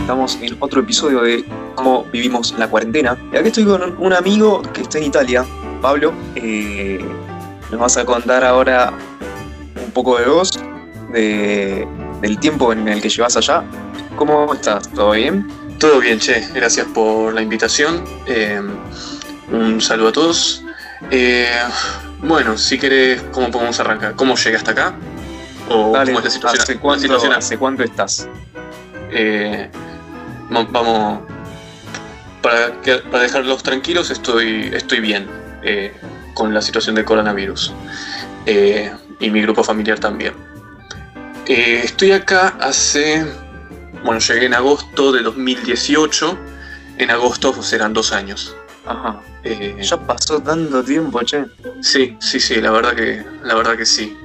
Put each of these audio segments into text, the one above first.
Estamos en otro episodio de cómo vivimos la cuarentena. Y aquí estoy con un amigo que está en Italia, Pablo. Eh, nos vas a contar ahora un poco de vos, de, del tiempo en el que llevas allá. ¿Cómo estás? ¿Todo bien? Todo bien, che. Gracias por la invitación. Eh, un saludo a todos. Eh, bueno, si querés, ¿cómo podemos arrancar? ¿Cómo llegué hasta acá? ¿O Dale, cómo es la situación? ¿Hace cuánto, situación? ¿Hace cuánto estás? Eh, vamos. Para, para dejarlos tranquilos, estoy, estoy bien eh, con la situación del coronavirus. Y mi grupo familiar también. Estoy acá hace. Bueno, llegué en agosto de 2018. En agosto serán dos años. Ajá. ya pasó tanto tiempo, che. Sí, sí, sí, la verdad que, la verdad que sí.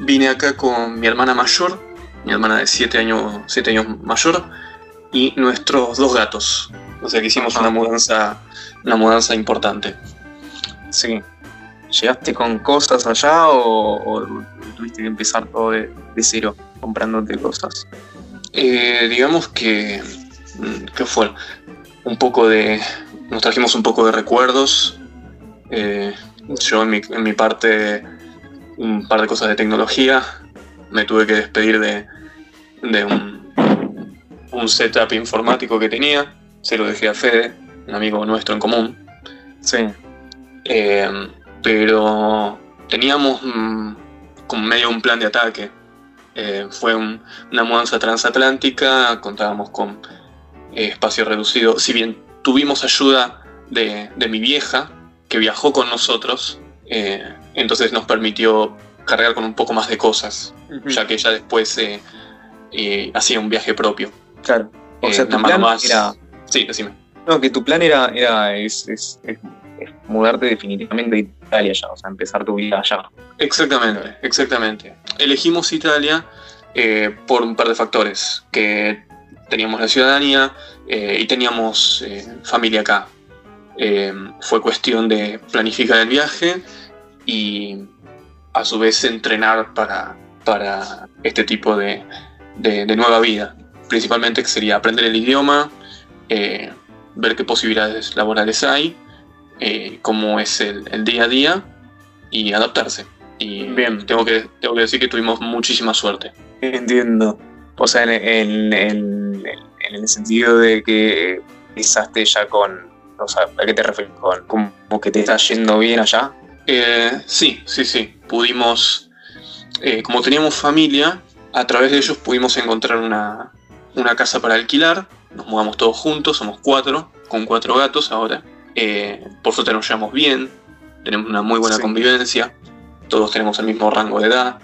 vine acá con mi hermana mayor, mi hermana de 7 años, siete años mayor, y nuestros dos gatos. O sea que hicimos una mudanza, una mudanza importante. Sí. ¿Llegaste con cosas allá o, tuviste que empezar todo de, cero, comprándote cosas? Eh, digamos que, mm, ¿qué fue? Un poco de, nos trajimos un poco de recuerdos. Eh, yo en mi, en mi parte, un par de cosas de tecnología. Me tuve que despedir de, de un, un setup informático que tenía. Se lo dejé a Fede, un amigo nuestro en común. Sí. Eh, pero teníamos mm, como medio un plan de ataque. Eh, fue una mudanza transatlántica, contábamos con espacio reducido. Si bien tuvimos ayuda de, mi vieja, que viajó con nosotros, entonces nos permitió cargar con un poco más de cosas, ya que ella después hacía un viaje propio. Claro. O sea, tu plan más... era... Sí, decime. No, que tu plan era, era es, es, mudarte definitivamente a Italia ya, o sea, empezar tu vida allá. Exactamente, exactamente. Elegimos Italia eh, por un par de factores, que teníamos la ciudadanía eh, y teníamos eh, familia acá. fue cuestión de planificar el viaje y a su vez entrenar para, para este tipo de, de, nueva vida. Principalmente que sería aprender el idioma, ver qué posibilidades laborales hay, eh, cómo es el, día a día y adaptarse. Y bien, tengo que, tengo que decir que tuvimos muchísima suerte. Entiendo. O sea, en, el sentido de que pisaste ya con, o sea, ¿a qué te refieres? Con, como que te está yendo bien allá. Eh, sí, sí, sí. Pudimos, eh, como teníamos familia, a través de ellos pudimos encontrar una, una casa para alquilar nos mudamos todos juntos, somos cuatro, con cuatro gatos ahora. Eh, por suerte nos llevamos bien, tenemos una muy buena convivencia, todos tenemos el mismo rango de edad.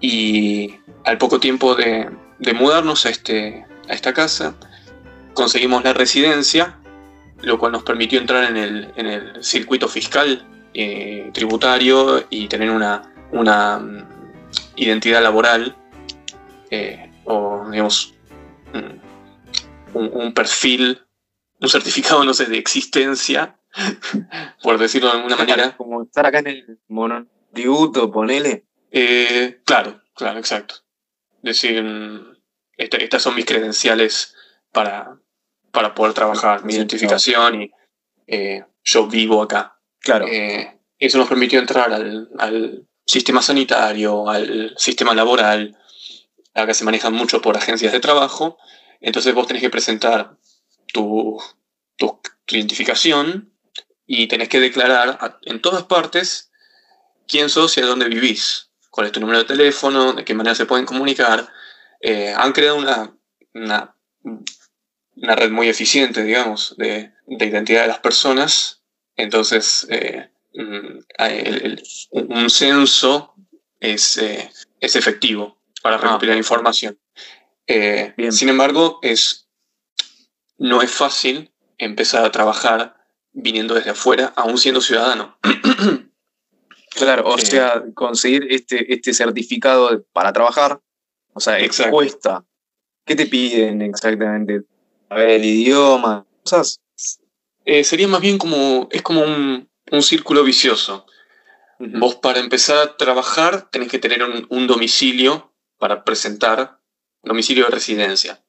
y al poco tiempo de, mudarnos a, este, a esta casa, conseguimos la residencia, lo cual nos permitió entrar en el, circuito fiscal eh, tributario y tener una, una mm, identidad laboral eh, o digamos mm, un, perfil, un certificado, no sé, de existencia, por decirlo de alguna manera. Como estar acá en el monotributo, ponele. Eh, claro, claro, exacto. Decir, estas son mis credenciales para, para poder trabajar, mi identificación y eh, yo vivo acá. Claro. Eh, eso nos permitió entrar al, al, sistema sanitario, al sistema laboral. Acá se manejan mucho por agencias de trabajo entonces vos tenés que presentar tu, identificación y tenés que declarar en todas partes quién sos y a dónde vivís, cuál es tu número de teléfono, de qué manera se pueden comunicar. Eh, han creado una, una, red muy eficiente, digamos, de, identidad de las personas. Entonces, eh, mm, un censo es, eh, es efectivo para recopilar ah. información. Eh, sin embargo, es, no es fácil empezar a trabajar viniendo desde afuera, aún siendo ciudadano. Claro, o sea, conseguir este, este certificado para trabajar, o sea, cuesta. ¿Qué te piden exactamente? A ver, el idioma, cosas. Eh, sería más bien como, es como un, círculo vicioso. Vos para empezar a trabajar tenés que tener un, domicilio para presentar, domicilio de residencia.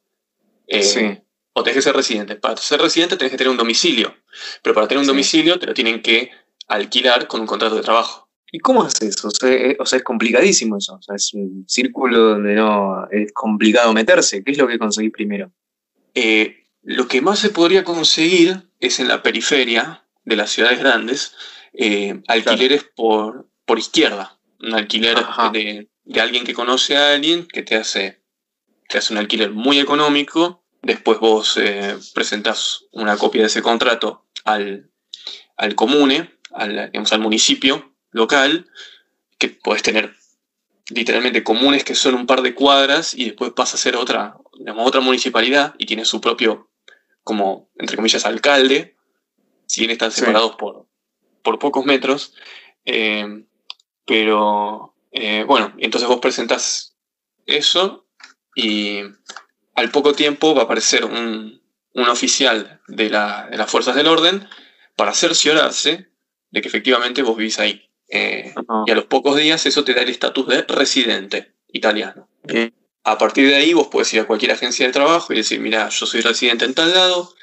Eh, sí. O tenés que ser residente. Para ser residente tenés que tener un domicilio. Pero para tener un domicilio te lo tienen que alquilar con un contrato de trabajo. ¿Y cómo haces eso? Eh, o sea, es complicadísimo eso. O sea, es un círculo donde no es complicado meterse. ¿Qué es lo que conseguís primero? Eh, lo que más se podría conseguir es en la periferia de las ciudades grandes, eh, alquileres por, por izquierda. Un alquiler de, alguien que conoce a alguien que te hace, te hace un alquiler muy económico. Después vos presentás una copia de ese contrato al, al comune, al, al municipio local, que puedes tener literalmente comunes que son un par de cuadras y después pasa a ser otra, otra municipalidad y tiene su propio, como, entre comillas, alcalde, si bien están separados por, por pocos metros. Eh, pero, eh, bueno, entonces vos presentás eso y al poco tiempo va a aparecer un, oficial de, la, de las fuerzas del orden para cerciorarse de que efectivamente vos vivís ahí. Eh, y a los pocos días eso te da el estatus de residente italiano. A partir de ahí vos puedes ir a cualquier agencia de trabajo y decir, mira, yo soy residente en tal lado,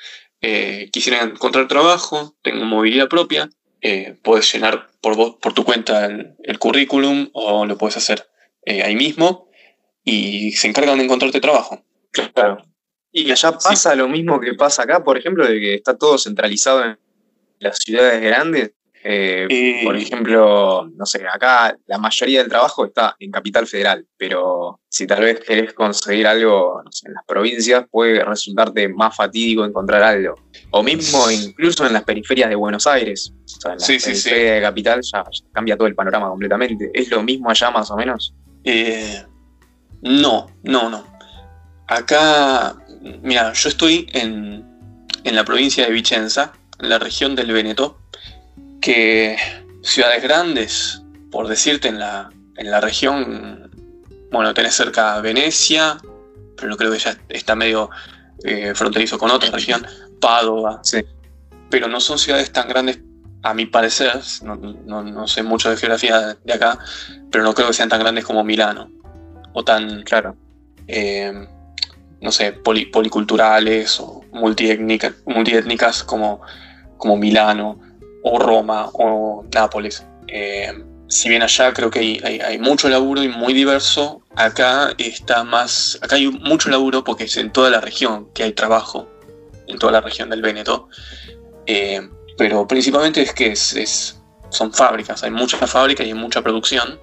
eh, quisiera encontrar trabajo, tengo movilidad propia, eh, puedes llenar por, vos, por tu cuenta el, currículum o lo puedes hacer ahí mismo y se encargan de encontrarte trabajo. Claro. Y allá pasa lo mismo que pasa acá, por ejemplo, de que está todo centralizado en las ciudades grandes eh, por ejemplo, no sé, acá la mayoría del trabajo está en Capital Federal, pero si tal vez querés conseguir algo en las provincias, puede resultarte más fatídico encontrar algo. O mismo incluso en las periferias de Buenos Aires. O sea, en la periferia de Capital ya, cambia todo el panorama completamente. ¿Es lo mismo allá más o menos? Eh, no, no, no. Acá, mira, yo estoy en, en la provincia de Vicenza, en la región del Veneto que ciudades grandes, por decirte, en la, en la región, bueno, tenés cerca Venecia, pero no creo que ya está medio eh, fronterizo con otra región, Padova, sí. pero no son ciudades tan grandes, a mi parecer, no, sé mucho de geografía de acá, pero no creo que sean tan grandes como Milano, o tan, claro, eh, no sé, policulturales o multiétnicas como, como Milano o Roma o Nápoles. Eh, si bien allá creo que hay, mucho laburo y muy diverso, acá está más, acá hay mucho laburo porque es en toda la región que hay trabajo, en toda la región del Véneto, eh, pero principalmente es que es, son fábricas, hay muchas fábricas y hay mucha producción,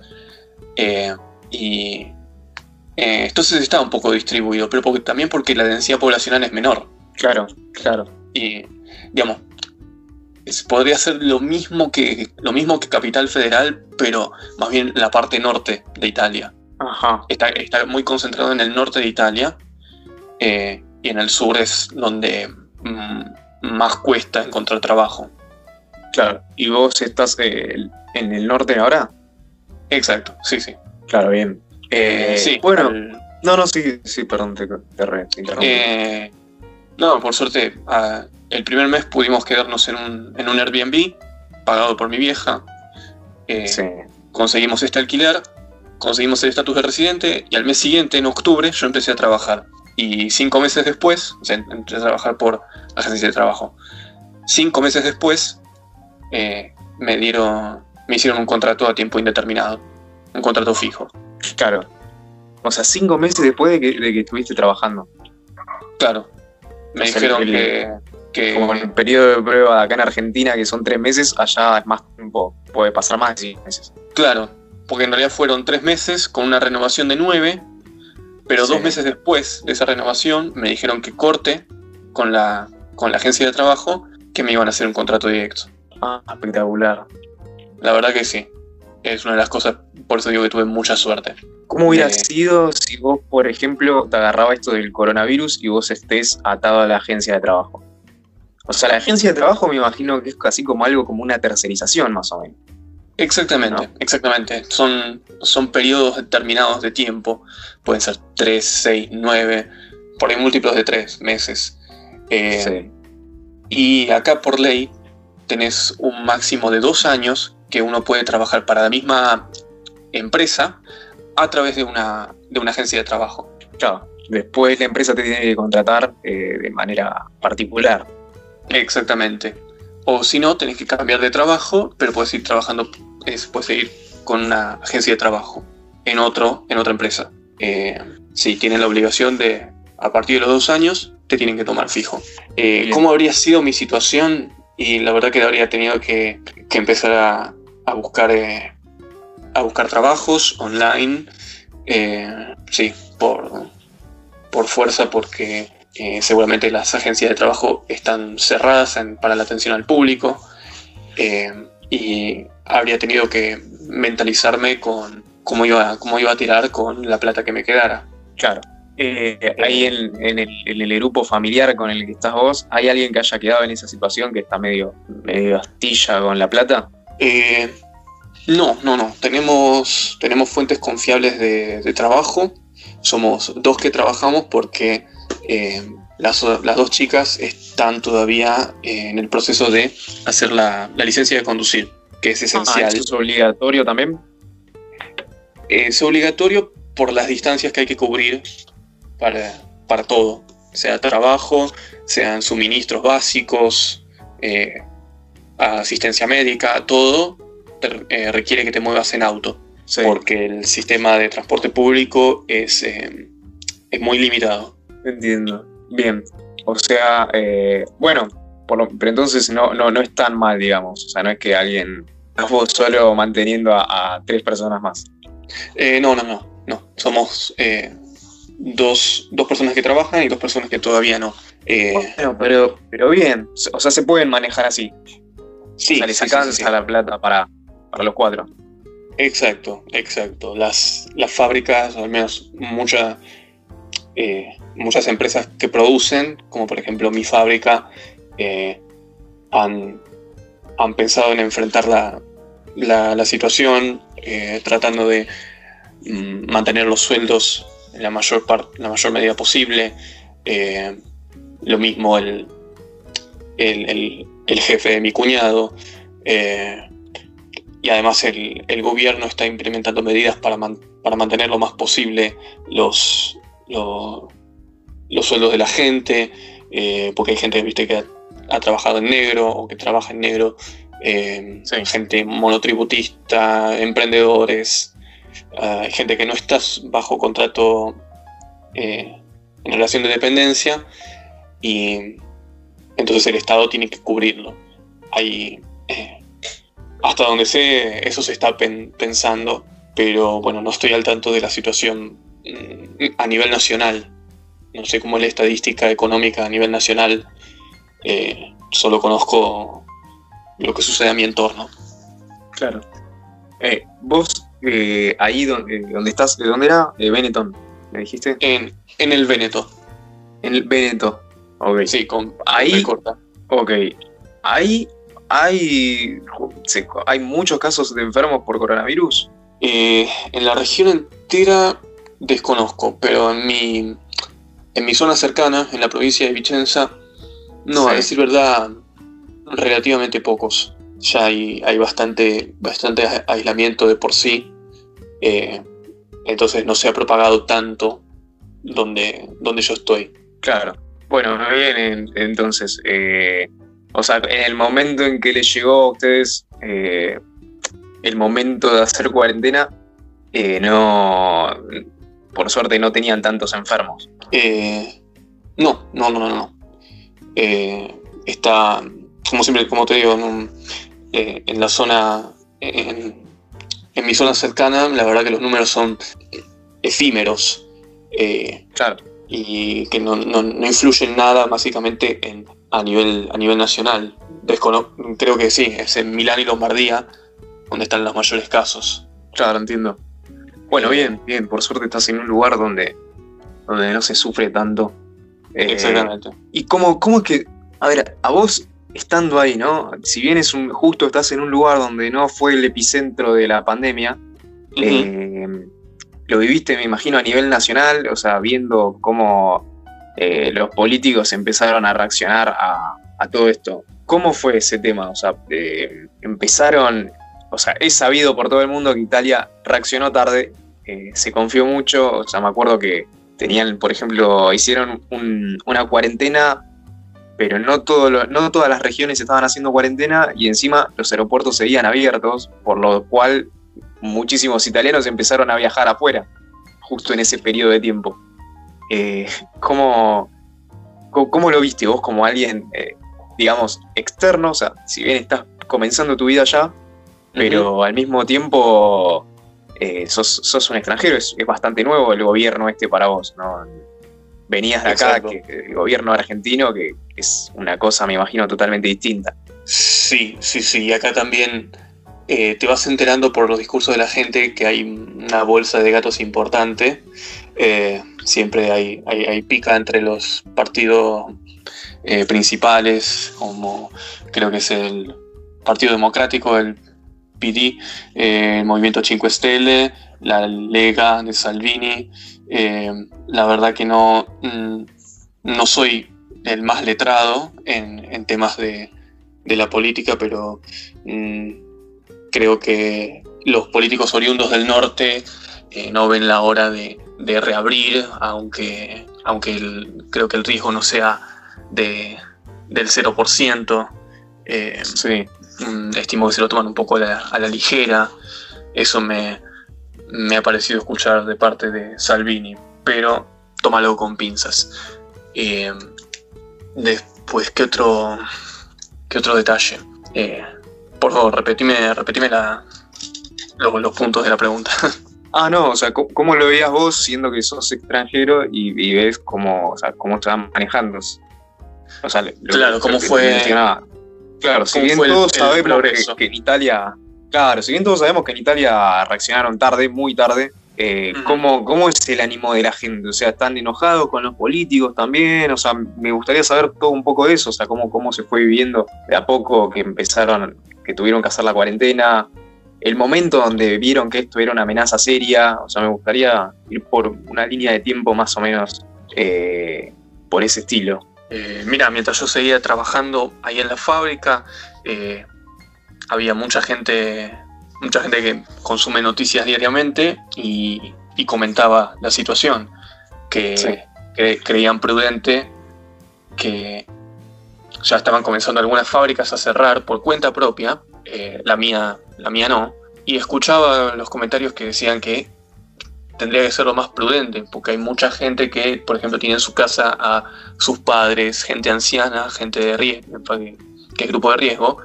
eh, y entonces está un poco distribuido, pero también porque la densidad poblacional es menor. Claro, claro. Y, digamos, podría ser lo mismo que lo mismo que Capital Federal, pero más bien la parte norte de Italia. Está, muy concentrado en el norte de Italia eh, y en el sur es donde mm, más cuesta encontrar trabajo. Claro, ¿y vos estás eh, en el norte ahora? Exacto, sí, sí. Claro, bien. Eh, sí, bueno. No, no, sí, sí, perdón, te, te, No, por suerte, ah, el primer mes pudimos quedarnos en un, en un Airbnb, pagado por mi vieja. Eh, conseguimos este alquiler, conseguimos el estatus de residente y al mes siguiente, en octubre, yo empecé a trabajar. Y cinco meses después, o sea, empecé a trabajar por agencia de trabajo. Cinco meses después, eh, me dieron, me hicieron un contrato a tiempo indeterminado, un contrato fijo. Claro. O sea, cinco meses después de que, de que estuviste trabajando. Claro. Me dijeron que como en el periodo de prueba acá en Argentina, que son tres meses, allá es más tiempo, puede pasar más de seis meses. Claro, porque en realidad fueron tres meses con una renovación de nueve, pero dos meses después de esa renovación me dijeron que corte con la, con la agencia de trabajo que me iban a hacer un contrato directo. Ah, espectacular. La verdad que sí. Es una de las cosas, por eso digo que tuve mucha suerte. ¿Cómo hubiera sido si vos, por ejemplo, te agarraba esto del coronavirus y vos estés atado a la agencia de trabajo? O sea, la agencia de trabajo me imagino que es casi como algo como una tercerización, más o menos. Exactamente, exactamente. Son, son periodos determinados de tiempo. Pueden ser 3, 6, 9, por ahí múltiplos de 3 meses. Eh, Y acá por ley tenés un máximo de dos años que uno puede trabajar para la misma empresa a través de una, de una agencia de trabajo. Claro, después la empresa te tiene que contratar eh, de manera particular. Exactamente. O si no, tenés que cambiar de trabajo, pero puedes ir trabajando, es, puedes ir con una agencia de trabajo en, otro, en otra empresa. Eh, sí, tienen la obligación de, a partir de los dos años, te tienen que tomar fijo. Eh, ¿Cómo habría sido mi situación? Y la verdad que habría tenido que, empezar a, a buscar, eh, a buscar trabajos online, sí, por, por fuerza, porque seguramente las agencias de trabajo están cerradas para la atención al público y habría tenido que mentalizarme con cómo iba, cómo iba a tirar con la plata que me quedara. Claro. Eh, ahí en, el, grupo familiar con el que estás vos, ¿hay alguien que haya quedado en esa situación que está medio, medio astilla con la plata? Eh, no, no, no. Tenemos, tenemos fuentes confiables de, trabajo. Somos dos que trabajamos porque eh, las, dos chicas están todavía en el proceso de hacer la, licencia de conducir, que es ah, esencial. ¿Es obligatorio también? es obligatorio por las distancias que hay que cubrir para, para todo, sea trabajo, sean suministros básicos, eh, asistencia médica, todo eh, requiere que te muevas en auto, porque el sistema de transporte público es, eh, es muy limitado. Entiendo. Bien. O sea, bueno, pero entonces no, no, no es tan mal, digamos. O sea, no es que alguien, vos solo manteniendo a tres personas más. Eh, no, no, no, no. Somos eh, dos, personas que trabajan y dos personas que todavía no. Eh, bueno, pero, pero bien, o sea, se pueden manejar así. Sí, les alcanza la plata para, para los cuatro. Exacto, exacto. Las, las fábricas, al menos muchas muchas empresas que producen, como por ejemplo mi fábrica, han, han, pensado en enfrentar la, la, situación eh, tratando de mm, mantener los sueldos en la mayor, la mayor medida posible. Eh, lo mismo el, el, jefe de mi cuñado. Eh, y además el, gobierno está implementando medidas para, para mantener lo más posible los, los, sueldos de la gente, porque hay gente ¿viste, que ha, trabajado en negro o que trabaja en negro eh, gente monotributista, emprendedores, ah, gente que no está bajo contrato eh, en relación de dependencia y entonces el Estado tiene que cubrirlo. Hay, eh, hasta donde sé, eso se está pensando, pero bueno, no estoy al tanto de la situación mm, a nivel nacional. No sé cómo es la estadística económica a nivel nacional. solo conozco lo que sucede a mi entorno. Claro. Eh, vos, eh, ahí donde, donde, estás, ¿de dónde era? De Benetton, ¿me dijiste? En, en el Veneto. En el Veneto. Ok. Sí, con ahí. Corta. Ok. Ahí hay, hay muchos casos de enfermos por coronavirus. Eh, en la región entera desconozco, pero en mi, en mi zona cercana, en la provincia de Vicenza, no, a decir verdad, relativamente pocos. Ya hay, hay bastante, bastante aislamiento de por sí. Eh, entonces no se ha propagado tanto donde, donde yo estoy. Claro. Bueno, bien, entonces, eh, o sea, en el momento en que les llegó a ustedes eh, el momento de hacer cuarentena, no, por suerte no tenían tantos enfermos. no, no, no, no, no. está, como siempre, como te digo, en, eh, la zona, en, mi zona cercana, la verdad que los números son efímeros. Eh, claro. Y que no, no, influyen nada básicamente en, a, nivel, a nivel nacional. creo que sí, es en Milán y Lombardía donde están los mayores casos. Claro, entiendo. Bueno, eh, bien, bien, por suerte estás en un lugar donde, donde no se sufre tanto. Exactamente. ¿Y cómo, cómo es que, a ver, a vos estando ahí, ¿no? Si bien es un, justo estás en un lugar donde no fue el epicentro de la pandemia, eh, lo viviste, me imagino, a nivel nacional, o sea, viendo cómo eh, los políticos empezaron a reaccionar a, a todo esto, ¿cómo fue ese tema? O sea, eh, empezaron, o sea, es sabido por todo el mundo que Italia reaccionó tarde, eh, se confió mucho, o sea, me acuerdo que tenían, por ejemplo, hicieron una cuarentena, pero no, todo no todas las regiones estaban haciendo cuarentena y encima los aeropuertos seguían abiertos, por lo cual muchísimos italianos empezaron a viajar afuera, justo en ese periodo de tiempo. Eh, ¿cómo, cómo, lo viste vos como alguien, eh, digamos, externo? O sea, si bien estás comenzando tu vida allá, pero al mismo tiempo eh, sos, un extranjero, es, bastante nuevo el gobierno este para vos, ¿no? Venías de acá, que, el gobierno argentino, que es una cosa, me imagino, totalmente distinta. Sí, sí, sí, acá también eh, te vas enterando por los discursos de la gente que hay una bolsa de gatos importante. Eh, siempre hay, hay, pica entre los partidos eh, principales, como creo que es el Partido Democrático, el PD, el Movimiento 5 Stelle, la Lega de Salvini. la verdad que no, mm, no soy el más letrado en, temas de, la política, pero mm, creo que los políticos oriundos del norte eh, no ven la hora de, reabrir, aunque, aunque creo que el riesgo no sea de, del 0%. Eh, sí. Mm, estimo que se lo toman un poco a la, ligera. Eso me, ha parecido escuchar de parte de Salvini, pero tómalo con pinzas. Eh, después, ¿qué otro, qué otro detalle? Por favor, repetime, la, los, puntos de la pregunta. Ah, no, o sea, ¿cómo, lo veías vos siendo que sos extranjero y, ves cómo, o sea, cómo estaban manejando? O sea, claro, cómo fue. Claro, si bien todos sabemos que, en Italia. Claro, si bien todos sabemos que en Italia reaccionaron tarde, muy tarde, eh, ¿cómo, ¿cómo, es el ánimo de la gente? O sea, ¿están enojados con los políticos también? O sea, me gustaría saber todo un poco de eso, o sea, cómo, cómo se fue viviendo de a poco que empezaron que tuvieron que hacer la cuarentena, el momento donde vieron que esto era una amenaza seria, o sea, me gustaría ir por una línea de tiempo más o menos eh, por ese estilo. Eh, mira, mientras yo seguía trabajando ahí en la fábrica, eh, había mucha gente, mucha gente que consume noticias diariamente y, comentaba la situación, que, que creían prudente que ya estaban comenzando algunas fábricas a cerrar por cuenta propia, eh, la, mía, la mía no, y escuchaba los comentarios que decían que tendría que ser lo más prudente, porque hay mucha gente que, por ejemplo, tiene en su casa a sus padres, gente anciana, gente de riesgo, que es grupo de riesgo,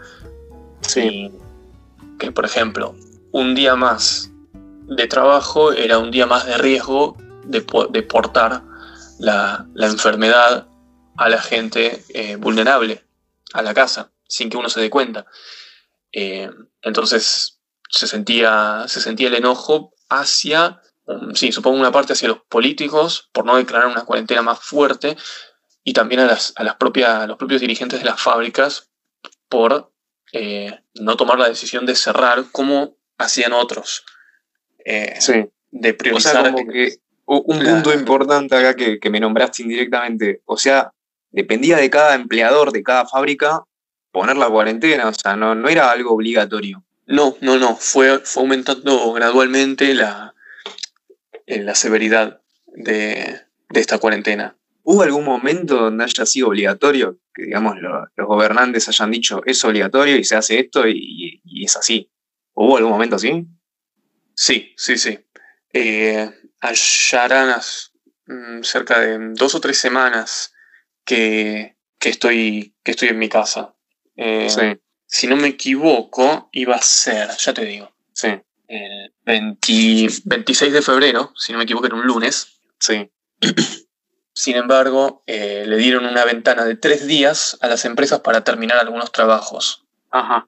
sí. que, por ejemplo, un día más de trabajo era un día más de riesgo de, de portar la, la enfermedad a la gente eh, vulnerable, a la casa, sin que uno se dé cuenta. Eh, entonces se sentía, se sentía el enojo hacia, sí, supongo una parte hacia los políticos por no declarar una cuarentena más fuerte y también a, las, a, las propias, los propios dirigentes de las fábricas por eh, no tomar la decisión de cerrar como hacían otros. sí. De priorizar. un punto importante acá que, que, me nombraste indirectamente. O sea, dependía de cada empleador, de cada fábrica, poner la cuarentena, o sea, no, no era algo obligatorio. No, no, no, fue, fue aumentando gradualmente la, eh, la severidad de, esta cuarentena. ¿Hubo algún momento donde haya sido obligatorio? Que digamos los gobernantes hayan dicho es obligatorio y se hace esto y, es así. ¿Hubo algún momento así? Sí, sí, sí. Eh, allá mm, cerca de dos o tres semanas que, estoy, que estoy en mi casa. Eh, si no me equivoco, iba a ser, ya te digo, sí. El 26 de febrero, si no me equivoco, era un lunes. Sí. Sin embargo, eh, le dieron una ventana de tres días a las empresas para terminar algunos trabajos. Ajá.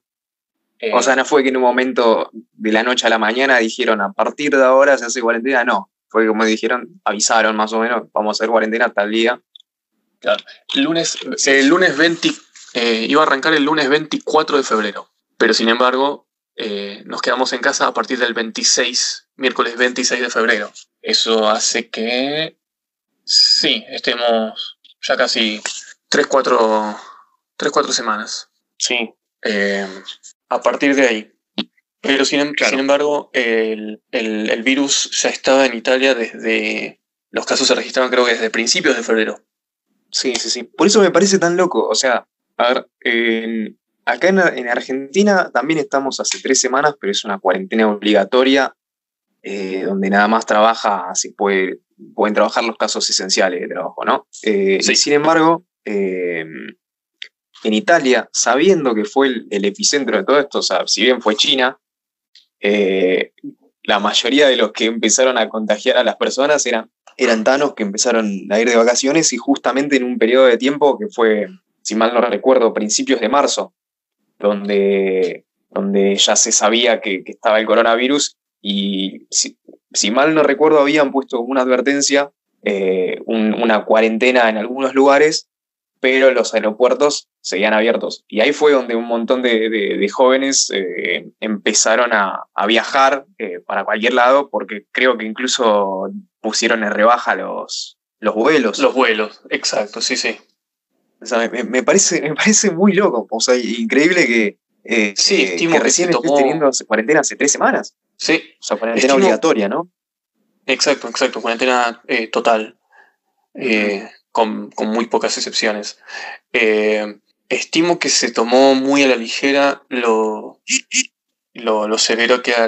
Eh, o sea, no fue que en un momento de la noche a la mañana dijeron a partir de ahora se hace cuarentena, no. Fue como dijeron, avisaron más o menos, vamos a hacer cuarentena tal día. Claro. El lunes, el lunes 20, eh, iba a arrancar el lunes 24 de febrero, pero sin embargo eh, nos quedamos en casa a partir del 26, miércoles 26 de febrero. Eso hace que, sí, estemos ya casi 3, 4, Tres, cuatro semanas. Sí. Eh, a partir de ahí. Pero sin, em, sin embargo, el, virus ya estaba en Italia desde. Los casos se registraban, creo que desde principios de febrero. Sí, sí, sí. Por eso me parece tan loco. O sea, a ver, acá en, Argentina también estamos hace tres semanas, pero es una cuarentena obligatoria eh, donde nada más trabaja, si puede, pueden trabajar los casos esenciales de trabajo, ¿no? Eh, sin embargo, eh, en Italia, sabiendo que fue el, epicentro de todo esto, o sea, si bien fue China, la mayoría de los que empezaron a contagiar a las personas eran, eran tanos que empezaron a ir de vacaciones y justamente en un periodo de tiempo que fue, si mal no recuerdo, principios de marzo, donde, donde ya se sabía que, que estaba el coronavirus y si, mal no recuerdo habían puesto una advertencia, eh, una cuarentena en algunos lugares, pero los aeropuertos seguían abiertos. Y ahí fue donde un montón de, jóvenes eh, empezaron a, viajar eh, para cualquier lado, porque creo que incluso pusieron en rebaja los, los vuelos. Los vuelos, exacto, sí, sí. Me, parece, me parece muy loco, o sea, increíble que, sí, estimo que, recién que teniendo cuarentena hace tres semanas. Sí. O sea, cuarentena obligatoria, ¿no? Exacto, exacto, cuarentena eh, total, eh, con, muy pocas excepciones. Eh, estimo que se tomó muy a la ligera lo, lo, severo que era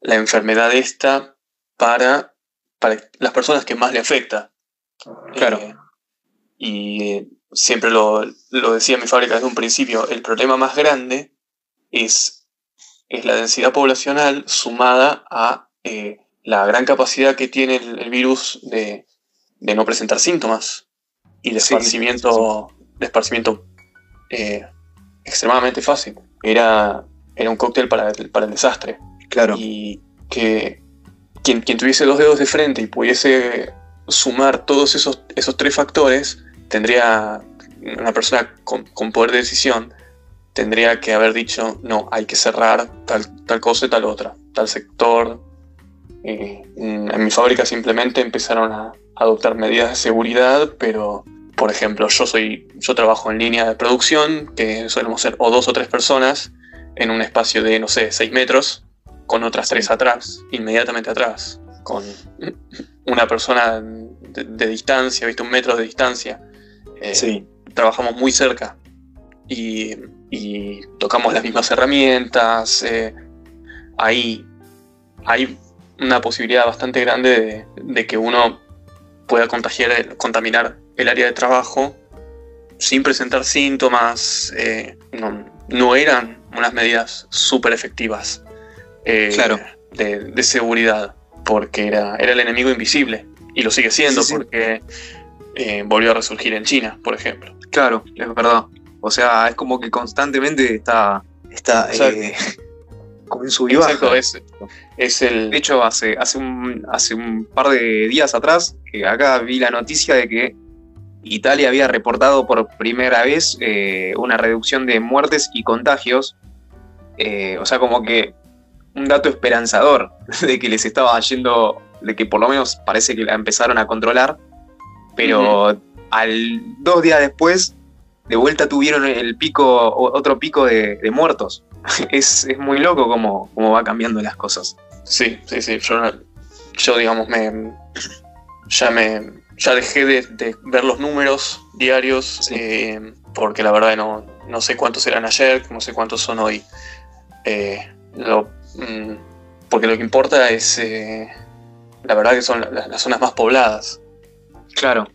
la, enfermedad esta para, para las personas que más le afecta. Claro. y siempre lo, lo decía mi fábrica desde un principio, el problema más grande es es la densidad poblacional sumada a eh, la gran capacidad que tiene el, virus de, no presentar síntomas y de esparcimiento, de esparcimiento eh, extremadamente fácil. Era, era un cóctel para el, para el desastre. Claro. Y que quien, quien tuviese dos dedos de frente y pudiese sumar todos esos, esos tres factores, tendría una persona con, con poder de decisión tendría que haber dicho, no, hay que cerrar tal, tal cosa y tal otra, tal sector. Eh, en mi fábrica simplemente empezaron a adoptar medidas de seguridad, pero, por ejemplo, yo, soy, yo trabajo en línea de producción, que solemos ser o dos o tres personas, en un espacio de, no sé, seis metros, con otras tres atrás, inmediatamente atrás, con una persona de, distancia, ¿viste? Un metro de distancia. Eh, sí. Trabajamos muy cerca. Y y tocamos las mismas herramientas. Eh, ahí hay una posibilidad bastante grande de, que uno pueda contagiar, contaminar el área de trabajo sin presentar síntomas. Eh, no, eran unas medidas súper efectivas claro. de, seguridad, porque era, era el enemigo invisible. Y lo sigue siendo porque volvió a resurgir en China, por ejemplo. Claro, es verdad. O sea, es como que constantemente está, está eh, como en su Exacto, es, es, el... De hecho, hace, hace, un, hace un par de días atrás, que acá vi la noticia de que Italia había reportado por primera vez eh, una reducción de muertes y contagios. Eh, o sea, como que un dato esperanzador de que les estaba yendo, de que por lo menos parece que la empezaron a controlar, pero al dos días después de vuelta tuvieron el pico, otro pico de, muertos. es, muy loco cómo, cómo, va cambiando las cosas. Sí, sí, sí. Yo, digamos, me. Ya me. Ya dejé de, ver los números diarios. Eh, porque la verdad no, no sé cuántos eran ayer, no sé cuántos son hoy. Eh, mm, porque lo que importa es. Eh, la verdad que son las zonas más pobladas. Claro.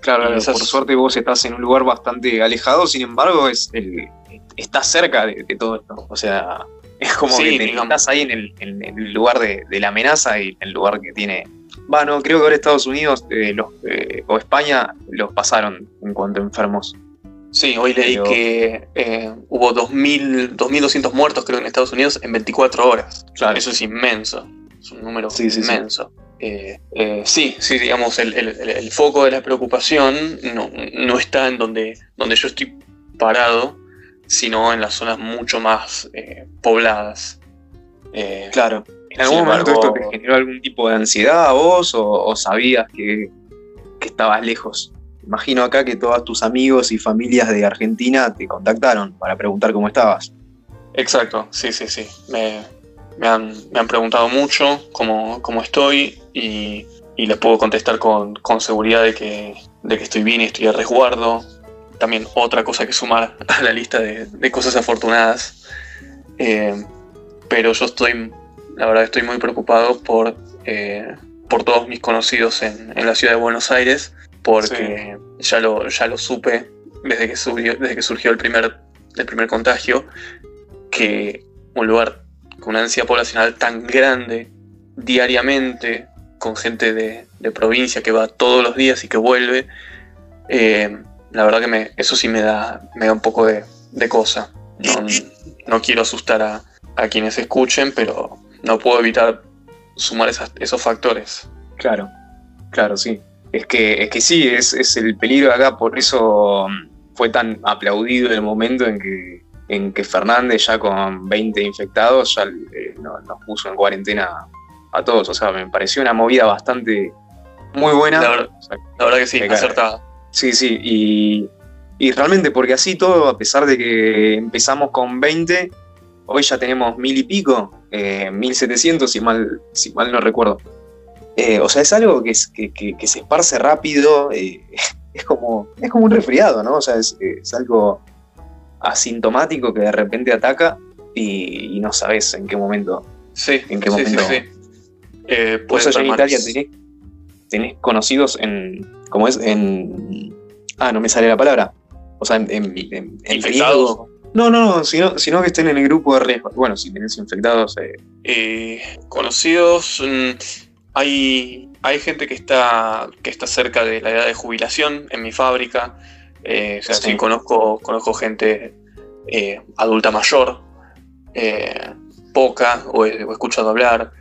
Claro, por suerte vos estás en un lugar bastante alejado, sin embargo, es el, estás cerca de, todo esto. O sea, es como que estás ahí en el, lugar de, la amenaza y en el lugar que tiene. Bueno, creo que ahora Estados Unidos eh, los, eh, o España los pasaron en cuanto a enfermos. Sí, hoy leí que eh, hubo 2.200 muertos, creo, en Estados Unidos en 24 horas. Claro. Eso es inmenso. Es un número inmenso. Eh, eh, sí, sí, digamos, el, foco de la preocupación no, está en donde, donde yo estoy parado, sino en las zonas mucho más eh, pobladas. claro. ¿En algún momento esto te generó algún tipo de ansiedad a vos o, sabías que, estabas lejos imagino acá que todos tus amigos y familias de Argentina te contactaron para preguntar cómo estabas. Exacto, sí, sí, sí. Me, han, preguntado mucho cómo, estoy y, les puedo contestar con, seguridad de que, de que estoy bien y estoy a resguardo. También otra cosa que sumar a la lista de, cosas afortunadas. Eh, pero yo estoy, la verdad, estoy muy preocupado por, eh, por todos mis conocidos en, la ciudad de Buenos Aires, porque ya, lo, ya lo supe desde que, surgió, desde que surgió el primer, el primer contagio, que un lugar con una densidad poblacional tan grande diariamente, con gente de, provincia que va todos los días y que vuelve, eh, la verdad que me, eso sí me da, me da un poco de, cosa. No, quiero asustar a, a, quienes escuchen, pero no puedo evitar sumar esos factores. Claro, claro, sí. Es que, es que sí, es, es el peligro acá, por eso mm, fue tan aplaudido el momento en que, en que Fernández ya con 20 infectados ya eh, nos, puso en cuarentena a todos. O sea, me pareció una movida bastante muy buena. La verdad, que sí, acertada. Sí, sí, y, y, realmente porque así todo, a pesar de que empezamos con 20, hoy ya tenemos mil y pico, eh, 1700 si mal, si mal no recuerdo. Eh, o sea, es algo que, que, se esparce rápido, eh, es, como, es como un resfriado, ¿no? O sea, es, algo asintomático que de repente ataca y, no sabes en qué momento. Sí, en qué momento. Sí, eh, en Italia tenés, conocidos en. ¿Cómo es? En. Ah, no me sale la palabra. O sea, en, en, en riesgo. No, no, no, sino, sino que estén en el grupo de riesgo. Bueno, si tenés infectados. Eh. Eh, conocidos, mm, hay, hay gente que está, que está cerca de la edad de jubilación en mi fábrica. Eh, o sea, sí. conozco, conozco gente adulta mayor, poca, o he, escuchado hablar.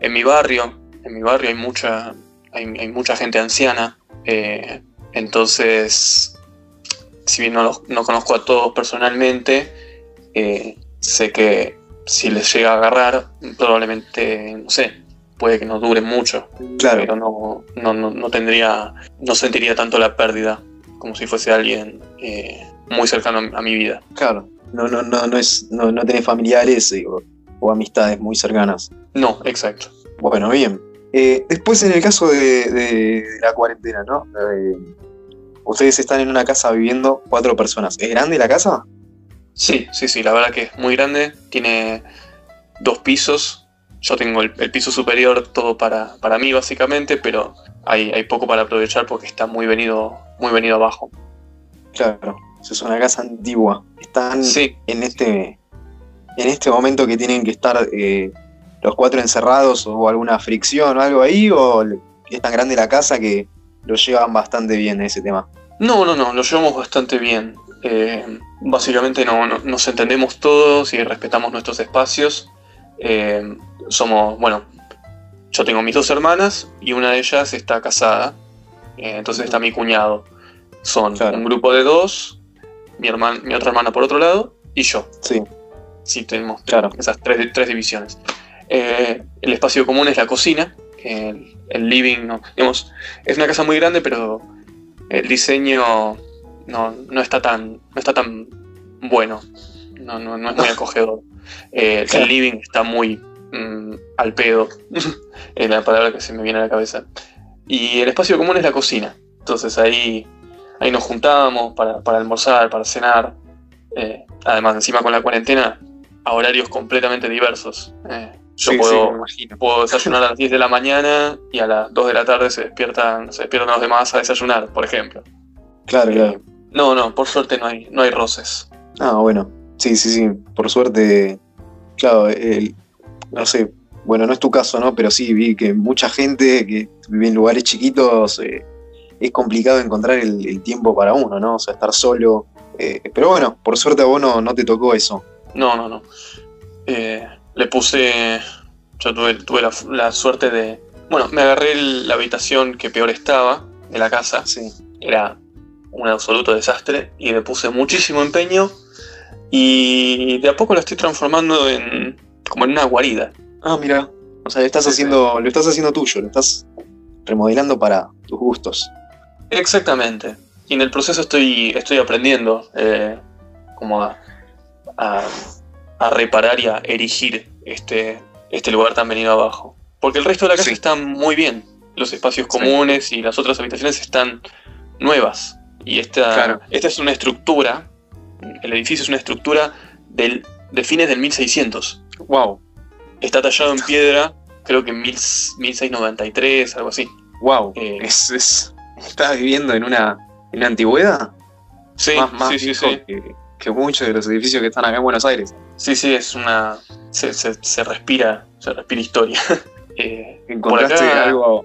En mi barrio, en mi barrio hay mucha, hay, hay mucha gente anciana. entonces si bien no, no conozco a todos personalmente, eh, sé que si les llega a agarrar, probablemente, no sé, puede que no dure mucho. Claro. Pero no, no, tendría, no sentiría tanto la pérdida como si fuese alguien eh, muy cercano a, mi vida. Claro. No, no, no, no es, no, no tenés familiares eh, o, amistades muy cercanas. No, exacto. Bueno, bien. después en el caso de, la cuarentena, ¿no? ustedes están en una casa viviendo cuatro personas. ¿Es grande la casa? Sí, sí, sí, la verdad que es muy grande. Tiene dos pisos. Yo tengo el, piso superior todo para, para, mí, básicamente, pero hay, hay, poco para aprovechar porque está muy venido, muy venido abajo. Claro, es una casa antigua. Están en este en este momento que tienen que estar eh, los cuatro encerrados o alguna fricción o algo ahí, o es tan grande la casa que lo llevan bastante bien ese tema. No, no, no, lo llevamos bastante bien. Eh, básicamente no, nos entendemos todos y respetamos nuestros espacios. Eh, somos, bueno, yo tengo mis dos hermanas y una de ellas está casada. Eh, entonces está mi cuñado. Son un grupo de dos, mi, hermana, mi otra hermana por otro lado y yo. Sí. Sí, tenemos claro. esas tres, tres divisiones. el espacio común es la cocina, el, living, no, digamos, es una casa muy grande, pero el diseño no, está tan no está tan bueno, no, no, es muy acogedor. Eh, el living está muy mm, al pedo, es la palabra que se me viene a la cabeza. Y el espacio común es la cocina, entonces ahí, ahí nos juntábamos para, almorzar, para cenar. Eh, además, encima con la cuarentena, a horarios completamente diversos. Eh, yo puedo, desayunar a las 10 de la mañana y a las 2 de la tarde se despiertan, se despiertan los demás a desayunar, por ejemplo. Claro, eh, claro. No, no, por suerte no hay, no hay roces. Ah, bueno. Sí, sí, sí. Por suerte, claro, no sé, bueno, no es tu caso, ¿no? Pero sí, vi que mucha gente que vive en lugares chiquitos eh, es complicado encontrar el, tiempo para uno, ¿no? O sea, estar solo. Eh, pero bueno, por suerte a vos no, no te tocó eso. No, no, no. Eh, le puse. Yo tuve, tuve la, suerte de. Bueno, me agarré la habitación que peor estaba de la casa. Sí. Era un absoluto desastre. Y le puse muchísimo empeño. Y de a poco la estoy transformando en. Como en una guarida. Ah, mira. O sea, estás haciendo. Lo estás haciendo tuyo, lo estás remodelando para tus gustos. Exactamente. y en el proceso estoy, estoy aprendiendo eh, como a, a, reparar y a erigir este, este lugar tan venido abajo. Porque el resto de la casa está muy bien. Los espacios comunes y las otras habitaciones están nuevas. Y esta, esta es una estructura, el edificio es una estructura del, de fines del 1600. ¡Wow! Está tallado en piedra, creo que en 1693, algo así. ¡Wow! Eh, es, ¿Estás viviendo en una, en antigüedad? Sí, sí, sí, sí. Que, muchos de los edificios que están acá en Buenos Aires. Sí, sí, es una. Se, se, respira, se respira historia. eh, ¿Encontraste algo,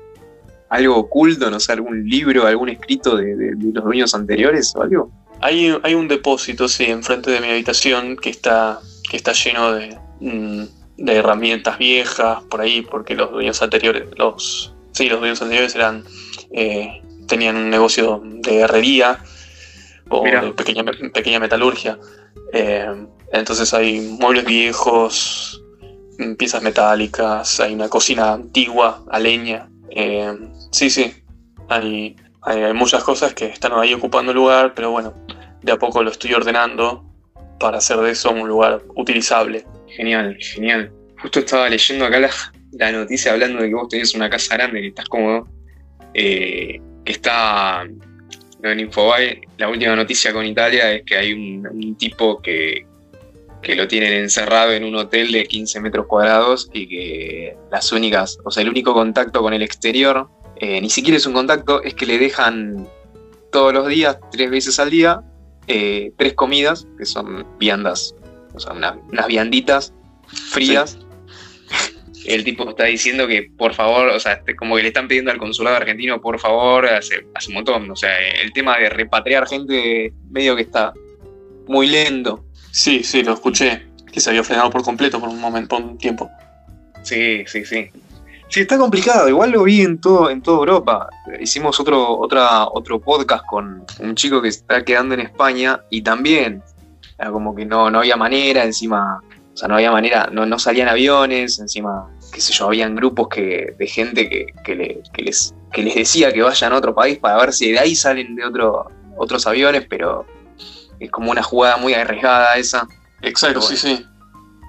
algo oculto, no sé, algún libro, algún escrito de, los dueños anteriores o algo? Hay, hay, un depósito, sí, enfrente de mi habitación que está, que está lleno de, mm, de herramientas viejas por ahí, porque los dueños anteriores, los, sí, los dueños anteriores eran eh, tenían un negocio de herrería o de pequeña, pequeña metalurgia. Eh, entonces hay muebles viejos, mm, piezas metálicas, hay una cocina antigua a leña. Eh, sí, sí, hay, hay, muchas cosas que están ahí ocupando lugar, pero bueno, de a poco lo estoy ordenando para hacer de eso un lugar utilizable. Genial, genial. Justo estaba leyendo acá la, noticia hablando de que vos tenés una casa grande, que estás cómodo. Eh, que está en Infobae, la última noticia con Italia es que hay un, tipo que, que, lo tienen encerrado en un hotel de 15 metros cuadrados y que las únicas, o sea, el único contacto con el exterior, eh, ni siquiera es un contacto, es que le dejan todos los días, tres veces al día, eh, tres comidas, que son viandas, o sea, unas vianditas frías el tipo está diciendo que por favor, o sea, este, como que le están pidiendo al consulado argentino, por favor, hace, hace un montón. O sea, el tema de repatriar gente medio que está muy lento. Sí, sí, lo escuché, que se había frenado por completo por un momento, por un tiempo. Sí, sí, sí. Sí, está complicado. Igual lo vi en todo, en toda Europa. Hicimos otro, otra, otro podcast con un chico que está quedando en España y también, como que no, no había manera, encima, o sea, no había manera, no, no salían aviones, encima qué sé yo, habían grupos que, de gente que, les, les decía que vayan a otro país para ver si de ahí salen de otro, otros aviones, pero es como una jugada muy arriesgada esa. Exacto, sí, sí.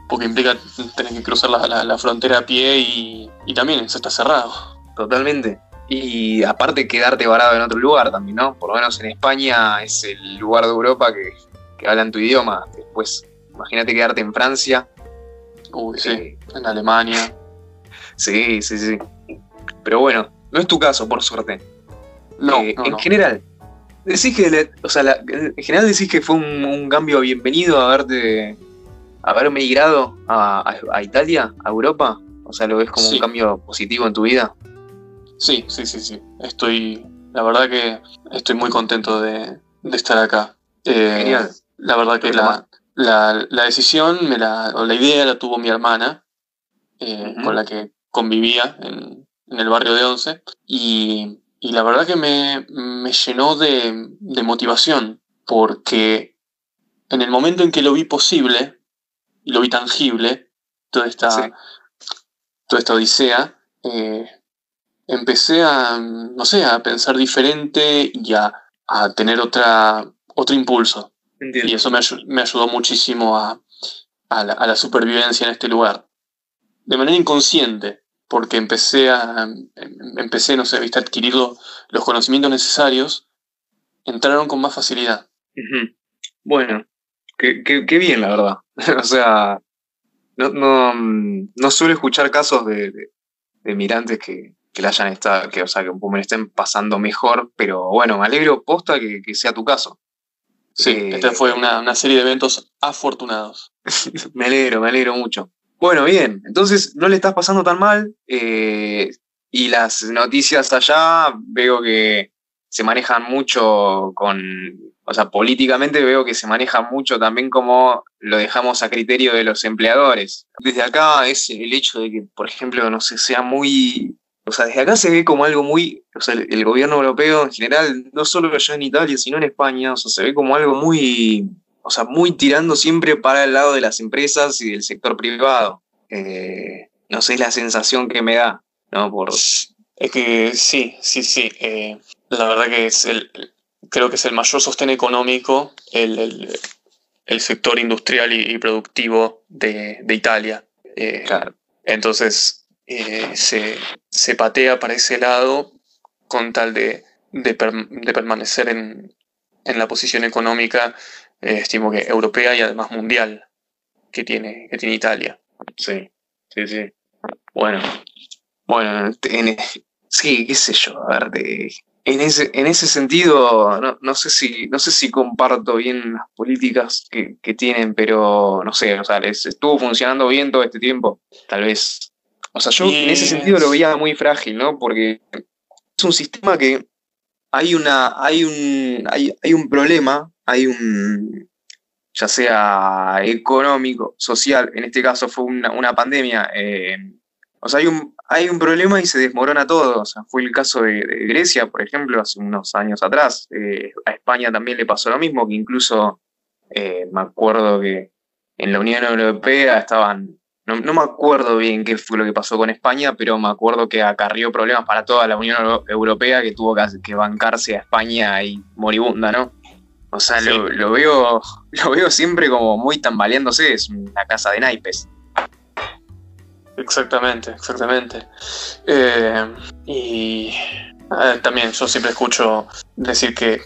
Porque implica tener que cruzar la, frontera a pie y, también eso está cerrado. Totalmente. Y aparte quedarte varado en otro lugar también, ¿no? Por lo menos en España es el lugar de Europa que, que hablan tu idioma. Después, imagínate quedarte en Francia. Uy, sí. Eh, en Alemania. Sí, sí, sí. Pero bueno, no es tu caso, por suerte. No, eh, en general, decís que, o sea, en general decís que fue un, cambio bienvenido haberte, haber migrado a, Italia, a Europa. O sea, lo ves como un cambio positivo en tu vida. Sí, sí, sí, sí. Estoy, la verdad que estoy muy contento de, estar acá. Eh, Genial. La verdad que la, la, decisión, me la, o la idea la tuvo mi hermana, eh, con la que convivía en, el barrio de Once y, la verdad que me, llenó de, motivación porque en el momento en que lo vi posible y lo vi tangible, toda esta, toda esta odisea, eh, empecé a, no sé, a pensar diferente y a, tener otra, otro impulso. Y eso me, ayudó muchísimo a, la, a, la, supervivencia en este lugar. De manera inconsciente, porque empecé a, em, empecé, no sé, a adquirir los conocimientos necesarios, entraron con más facilidad. Bueno, qué, bien, la verdad. o sea, no, no, no, suelo escuchar casos de, de, migrantes que, que la hayan estado, que, o sea, que me estén pasando mejor, pero bueno, me alegro posta que, sea tu caso. Sí, esta fue una, una serie de eventos afortunados. me alegro, me alegro mucho. Bueno, bien, entonces no le estás pasando tan mal eh, y las noticias allá veo que se manejan mucho con, o sea, políticamente veo que se maneja mucho también como lo dejamos a criterio de los empleadores. Desde acá es el hecho de que, por ejemplo, no sé, sea muy, o sea, desde acá se ve como algo muy, o sea, el, gobierno europeo en general, no solo allá en Italia, sino en España, o sea, se ve como algo muy o sea, muy tirando siempre para el lado de las empresas y del sector privado. Eh, no sé, es la sensación que me da, ¿no? Por... Es que sí, sí, sí. Eh, la verdad que es el, creo que es el mayor sostén económico, el, sector industrial y, productivo de, Italia. Eh, entonces eh, se, patea para ese lado con tal de, permanecer en, la posición económica, eh, estimo que europea y además mundial que tiene, que tiene Italia. Sí, sí, sí. Bueno, bueno, sí, qué sé yo, a ver, de, en ese, en ese sentido, no, sé si, no sé si comparto bien las políticas que, tienen, pero no sé, o sea, estuvo funcionando bien todo este tiempo, tal vez. O sea, yo en ese sentido lo veía muy frágil, ¿no? Porque es un sistema que hay una, hay un, hay, un problema, hay un, ya sea económico, social, en este caso fue una, una pandemia, eh, o sea, hay un, hay un problema y se desmorona todo. O sea, fue el caso de, Grecia, por ejemplo, hace unos años atrás. Eh, a España también le pasó lo mismo, que incluso eh, me acuerdo que en la Unión Europea estaban, no, me acuerdo bien qué fue lo que pasó con España, pero me acuerdo que acarrió problemas para toda la Unión Europea que tuvo que, bancarse a España y moribunda, ¿no? O sea, lo, lo, veo, lo veo siempre como muy tambaleándose, es una casa de naipes. Exactamente, exactamente. Eh, y eh, también yo siempre escucho decir que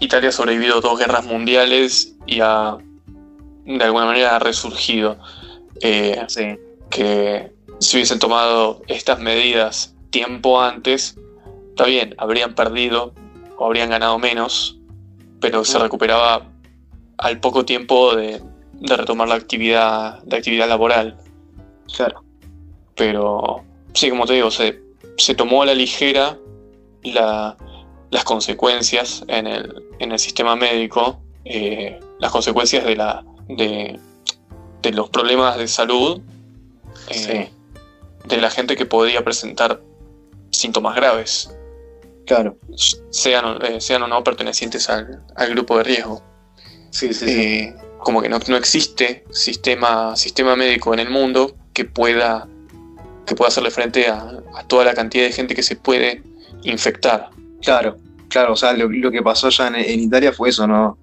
Italia ha sobrevivido dos guerras mundiales y ha, de alguna manera, ha resurgido. Eh, que si hubiesen tomado estas medidas tiempo antes, está bien, habrían perdido o habrían ganado menos, pero se recuperaba al poco tiempo de, de retomar la actividad, de actividad laboral. Claro. Pero sí, como te digo, se, tomó a la ligera las consecuencias en el, sistema médico, eh, las consecuencias de, la, de, los problemas de salud eh, de la gente que podía presentar síntomas graves. Claro. Sean, eh, sean o no pertenecientes al, grupo de riesgo. Sí, sí, Como que no, no, existe sistema, sistema médico en el mundo que pueda que pueda hacerle frente a, toda la cantidad de gente que se puede infectar. Claro, claro, o sea, lo, que pasó allá en, Italia fue eso, ¿no?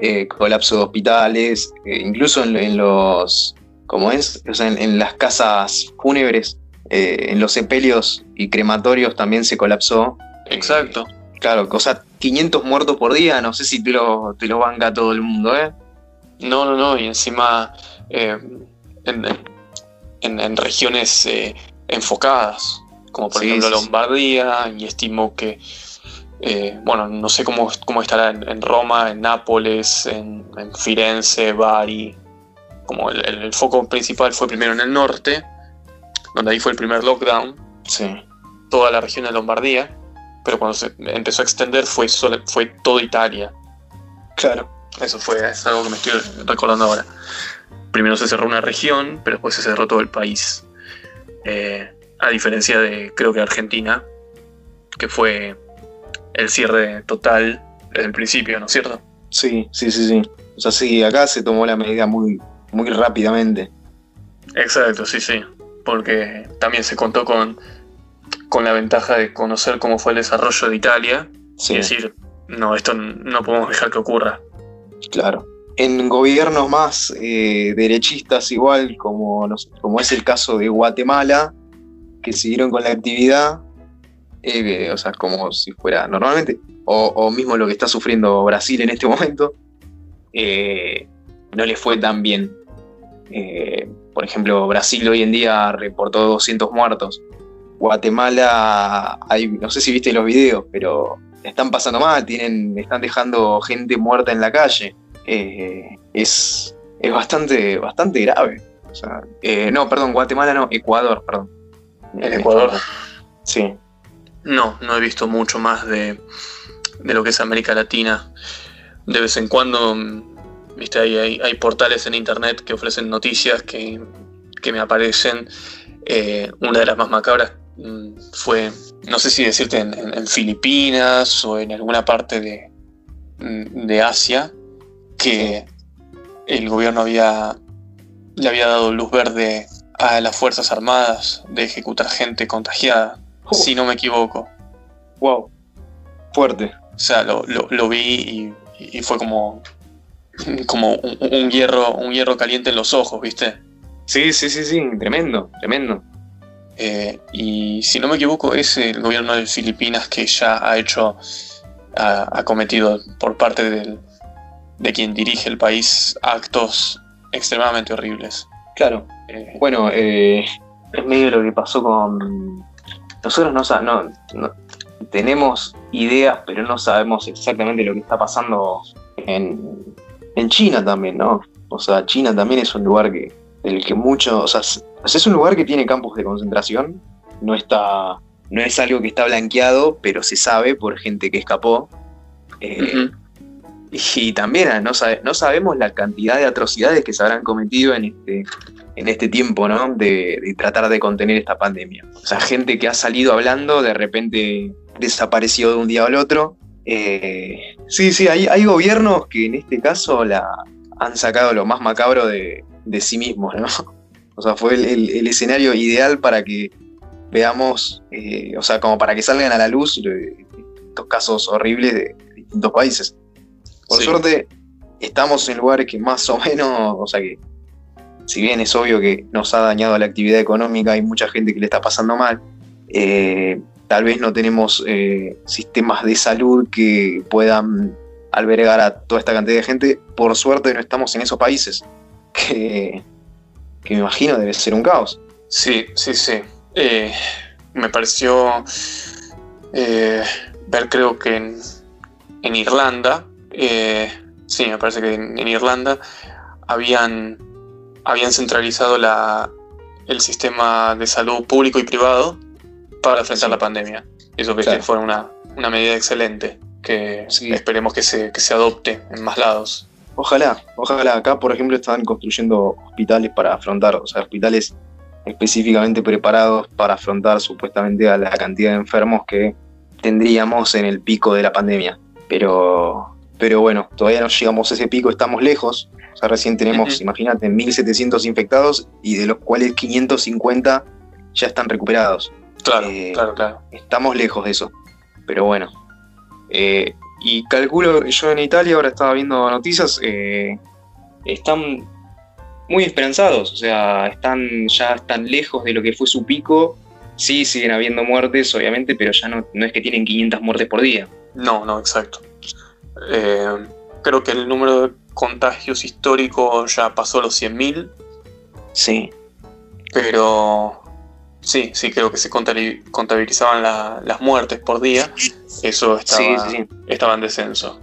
Eh, colapso de hospitales, eh, incluso en, los, ¿cómo es? O sea, en, las casas fúnebres, eh, en los sepelios y crematorios también se colapsó. Exacto. claro, o sea, 500 muertos por día, no sé si te lo, te lo banca todo el mundo, ¿eh? No, no, no, y encima en, en, regiones eh, enfocadas, como por ejemplo Lombardía, y estimo que, eh, bueno, no sé cómo, cómo estará en, Roma, en Nápoles, en, Firenze, Bari, como el, foco principal fue primero en el norte, donde ahí fue el primer lockdown, toda la región de Lombardía, pero cuando se empezó a extender fue, fue toda Italia. Claro. Eso fue, es algo que me estoy recordando ahora primero se cerró una región, pero después se cerró todo el país. Eh, a diferencia de, creo que Argentina, que fue el cierre total desde el principio, ¿no es cierto? Sí, sí, sí, sí. O sea, sí, acá se tomó la medida muy, muy rápidamente. Exacto, sí, sí. Porque también se contó con, con la ventaja de conocer cómo fue el desarrollo de Italia y decir, no, esto no podemos dejar que ocurra. Claro en gobiernos más eh, derechistas igual, como, como es el caso de Guatemala, que siguieron con la actividad, eh, o sea, como si fuera normalmente, o, mismo lo que está sufriendo Brasil en este momento, eh, no le fue tan bien. por ejemplo, Brasil hoy en día reportó 200 muertos. Guatemala, hay, no sé si viste los videos, pero están pasando mal, tienen, están dejando gente muerta en la calle. Eh, es, es bastante, bastante grave. Eh, no, perdón, Guatemala no, Ecuador, perdón. ¿En Ecuador? Sí. No, no he visto mucho más de, lo que es América Latina. De vez en cuando, viste, hay, hay, portales en internet que ofrecen noticias que, me aparecen. Eh, una de las más macabras mm, fue, no sé si decirte, en, Filipinas o en alguna parte de, mm, de Asia, que el gobierno había, le había dado luz verde a las Fuerzas Armadas de ejecutar gente contagiada, si no me equivoco. Wow, fuerte. O sea, lo, vi y, fue como, como un, hierro, un hierro caliente en los ojos, ¿viste? Sí, sí, sí, sí, tremendo, tremendo. Eh, y si no me equivoco, es el gobierno de Filipinas que ya ha hecho, ha, cometido por parte del, de quien dirige el país actos extremadamente horribles. Claro. Eh, bueno, eh, es medio lo que pasó con... Nosotros no, no, tenemos ideas, pero no sabemos exactamente lo que está pasando en, en China también, ¿no? O sea, China también es un lugar que, el que mucho, o sea, es un lugar que tiene campos de concentración, no está, no es algo que está blanqueado, pero se sabe por gente que escapó. Eh, y también ah, no sabemos la cantidad de atrocidades que se habrán cometido en este, en este tiempo, ¿no? De, tratar de contener esta pandemia. O sea, gente que ha salido hablando, de repente desapareció de un día al otro. Eh, sí, sí, hay, hay gobiernos que en este caso la, han sacado lo más macabro de, sí mismos, ¿no? O sea, fue el, escenario ideal para que veamos, eh, o sea, como para que salgan a la luz estos casos horribles de distintos países. Por suerte, estamos en lugares que más o menos, o sea que, si bien es obvio que nos ha dañado la actividad económica, hay mucha gente que le está pasando mal, eh, tal vez no tenemos eh, sistemas de salud que puedan albergar a toda esta cantidad de gente. Por suerte no estamos en esos países, que, me imagino debe ser un caos. Sí, sí, sí. Eh, me pareció ver, creo que en, en Irlanda, sí, me parece que en, Irlanda habían, habían centralizado la, el sistema de salud público y privado para enfrentar la pandemia. Eso fue una, medida excelente que esperemos que se, que se adopte en más lados. Ojalá, ojalá. Acá, por ejemplo, estaban construyendo hospitales para afrontar, o sea, hospitales específicamente preparados para afrontar supuestamente a la cantidad de enfermos que tendríamos en el pico de la pandemia. Pero pero bueno, todavía no llegamos a ese pico, estamos lejos. O sea, recién tenemos, imagínate, 1.700 infectados y de los cuales 550 ya están recuperados. Claro, eh, claro, claro. Estamos lejos de eso. Pero bueno. Eh, y calculo, yo en Italia ahora estaba viendo noticias, eh, están muy esperanzados, o sea, están ya están lejos de lo que fue su pico. Sí, siguen habiendo muertes, obviamente, pero ya no, no es que tienen 500 muertes por día. No, no, exacto. Creo que el número de contagios históricos ya pasó los 100.000. Sí. Pero sí, sí, creo que se contabilizaban las muertes por día. Eso estaba, estaba en descenso.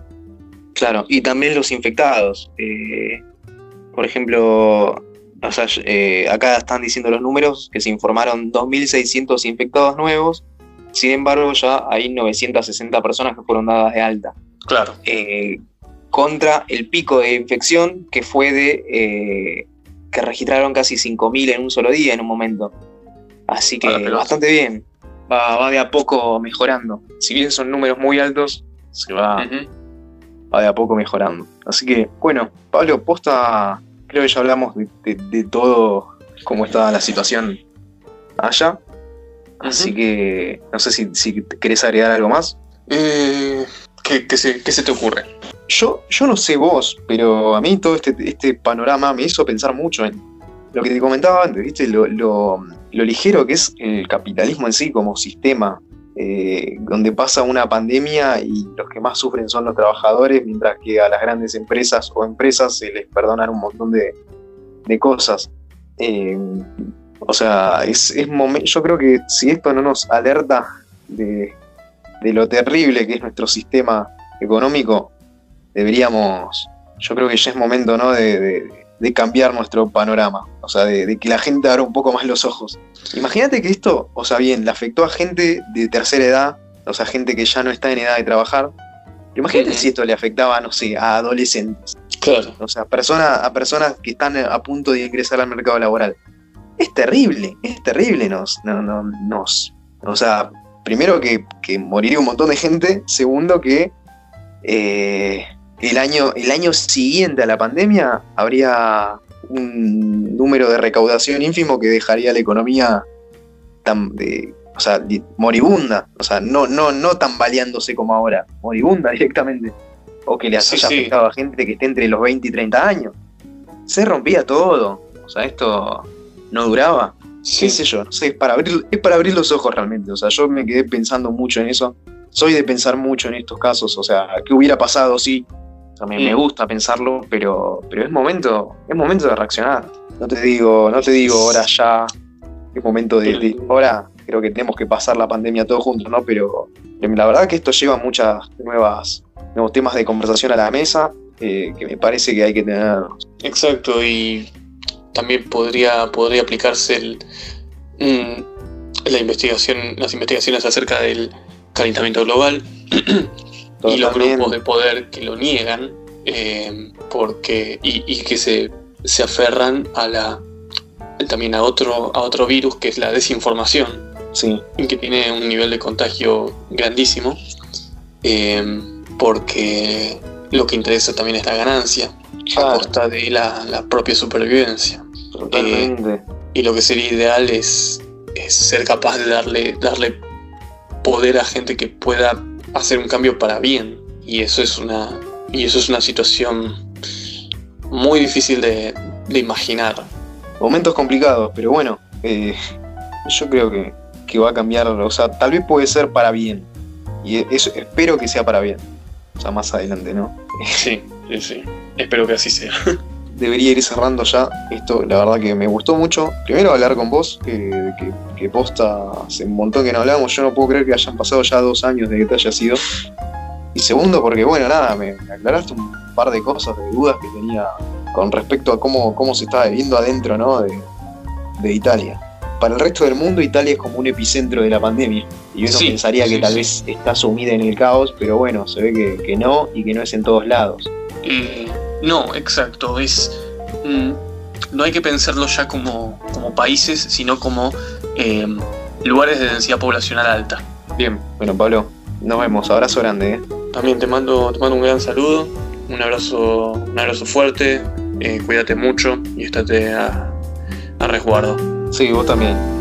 Claro, y también los infectados. Eh, por ejemplo, eh, acá están diciendo los números que se informaron 2.600 infectados nuevos. Sin embargo, ya hay 960 personas que fueron dadas de alta. Claro. Eh, contra el pico de infección que fue de. Eh, que registraron casi 5.000 en un solo día en un momento. Así que bastante bien. Va, de a poco mejorando. Si bien son números muy altos, se va, va de a poco mejorando. Así que, bueno, Pablo, posta, creo que ya hablamos de, todo, cómo está la situación allá. Así que, no sé si, si querés agregar algo más. Eh, ¿Qué, se, te ocurre? Yo, yo no sé vos, pero a mí todo este, este panorama me hizo pensar mucho en lo que te comentaba antes, ¿viste? Lo, lo, ligero que es el capitalismo en sí como sistema, eh, donde pasa una pandemia y los que más sufren son los trabajadores, mientras que a las grandes empresas o empresas se les perdonan un montón de, cosas. Eh, o sea, es, es yo creo que si esto no nos alerta de, de lo terrible que es nuestro sistema económico, deberíamos, yo creo que ya es momento ¿no? de, cambiar nuestro panorama, o sea, de, que la gente abra un poco más los ojos. Imagínate que esto, o sea, bien, le afectó a gente de tercera edad, o sea, gente que ya no está en edad de trabajar. Imagínate si esto le afectaba, no sé, a adolescentes. Claro. O sea, a personas, a personas que están a punto de ingresar al mercado laboral. Es terrible, es terrible, nos, no, no, nos, o sea, primero que, moriría un montón de gente, segundo que eh, el, año, el año siguiente a la pandemia habría un número de recaudación ínfimo que dejaría la economía tan, o sea, moribunda, o sea, no, no, no tambaleándose como ahora, moribunda directamente, o que le haya afectado a gente que esté entre los 20 y 30 años. Se rompía todo, o sea, esto no duraba. Sí. ¿Qué sé yo? No sé, es para, abrir, es para abrir los ojos realmente. O sea, yo me quedé pensando mucho en eso. Soy de pensar mucho en estos casos. O sea, ¿qué hubiera pasado? Sí. O me, mm. gusta pensarlo, pero, pero es momento, es momento de reaccionar. No te digo, no te digo ahora ya, es momento de, ahora creo que tenemos que pasar la pandemia todos juntos, ¿no? Pero la verdad que esto lleva muchas nuevas, nuevos temas de conversación a la mesa eh, que me parece que hay que tener. Exacto, y también podría, podría aplicarse el, mm, la investigación, las investigaciones acerca del calentamiento global y los grupos de poder que lo niegan eh, porque y, que se, se, aferran a la también a otro a otro virus que es la desinformación sí. que tiene un nivel de contagio grandísimo eh, porque lo que interesa también es la ganancia a costa de la propia supervivencia Totalmente. y lo que sería ideal es, ser capaz de darle, darle poder a gente que pueda hacer un cambio para bien. Y eso es una, y eso es una situación muy difícil de, imaginar. Momentos complicados, pero bueno, eh, yo creo que, va a cambiar, o sea, tal vez puede ser para bien. Y eso, espero que sea para bien. O sea, más adelante, ¿no? Sí, sí, sí. Espero que así sea. debería ir cerrando ya. Esto, la verdad que me gustó mucho. Primero hablar con vos, que, que, posta hace un montón que no hablamos. Yo no puedo creer que hayan pasado ya dos años de que te haya sido. Y segundo, porque bueno, nada, me, aclaraste un par de cosas, de dudas que tenía con respecto a cómo, cómo se estaba viviendo adentro ¿no? de, de Italia. Para el resto del mundo, Italia es como un epicentro de la pandemia. Y uno pensaría que tal vez está sumida en el caos, pero bueno, se ve que, que no y que no es en todos lados. No, exacto. Es. Mm, no hay que pensarlo ya como, como países, sino como em, lugares de densidad poblacional alta. Bien, bueno, Pablo, nos vemos. Abrazo grande. ¿eh? También te mando, te mando un gran saludo, un abrazo, un abrazo fuerte, eh, cuídate mucho y estate a, a resguardo. Sí, vos también.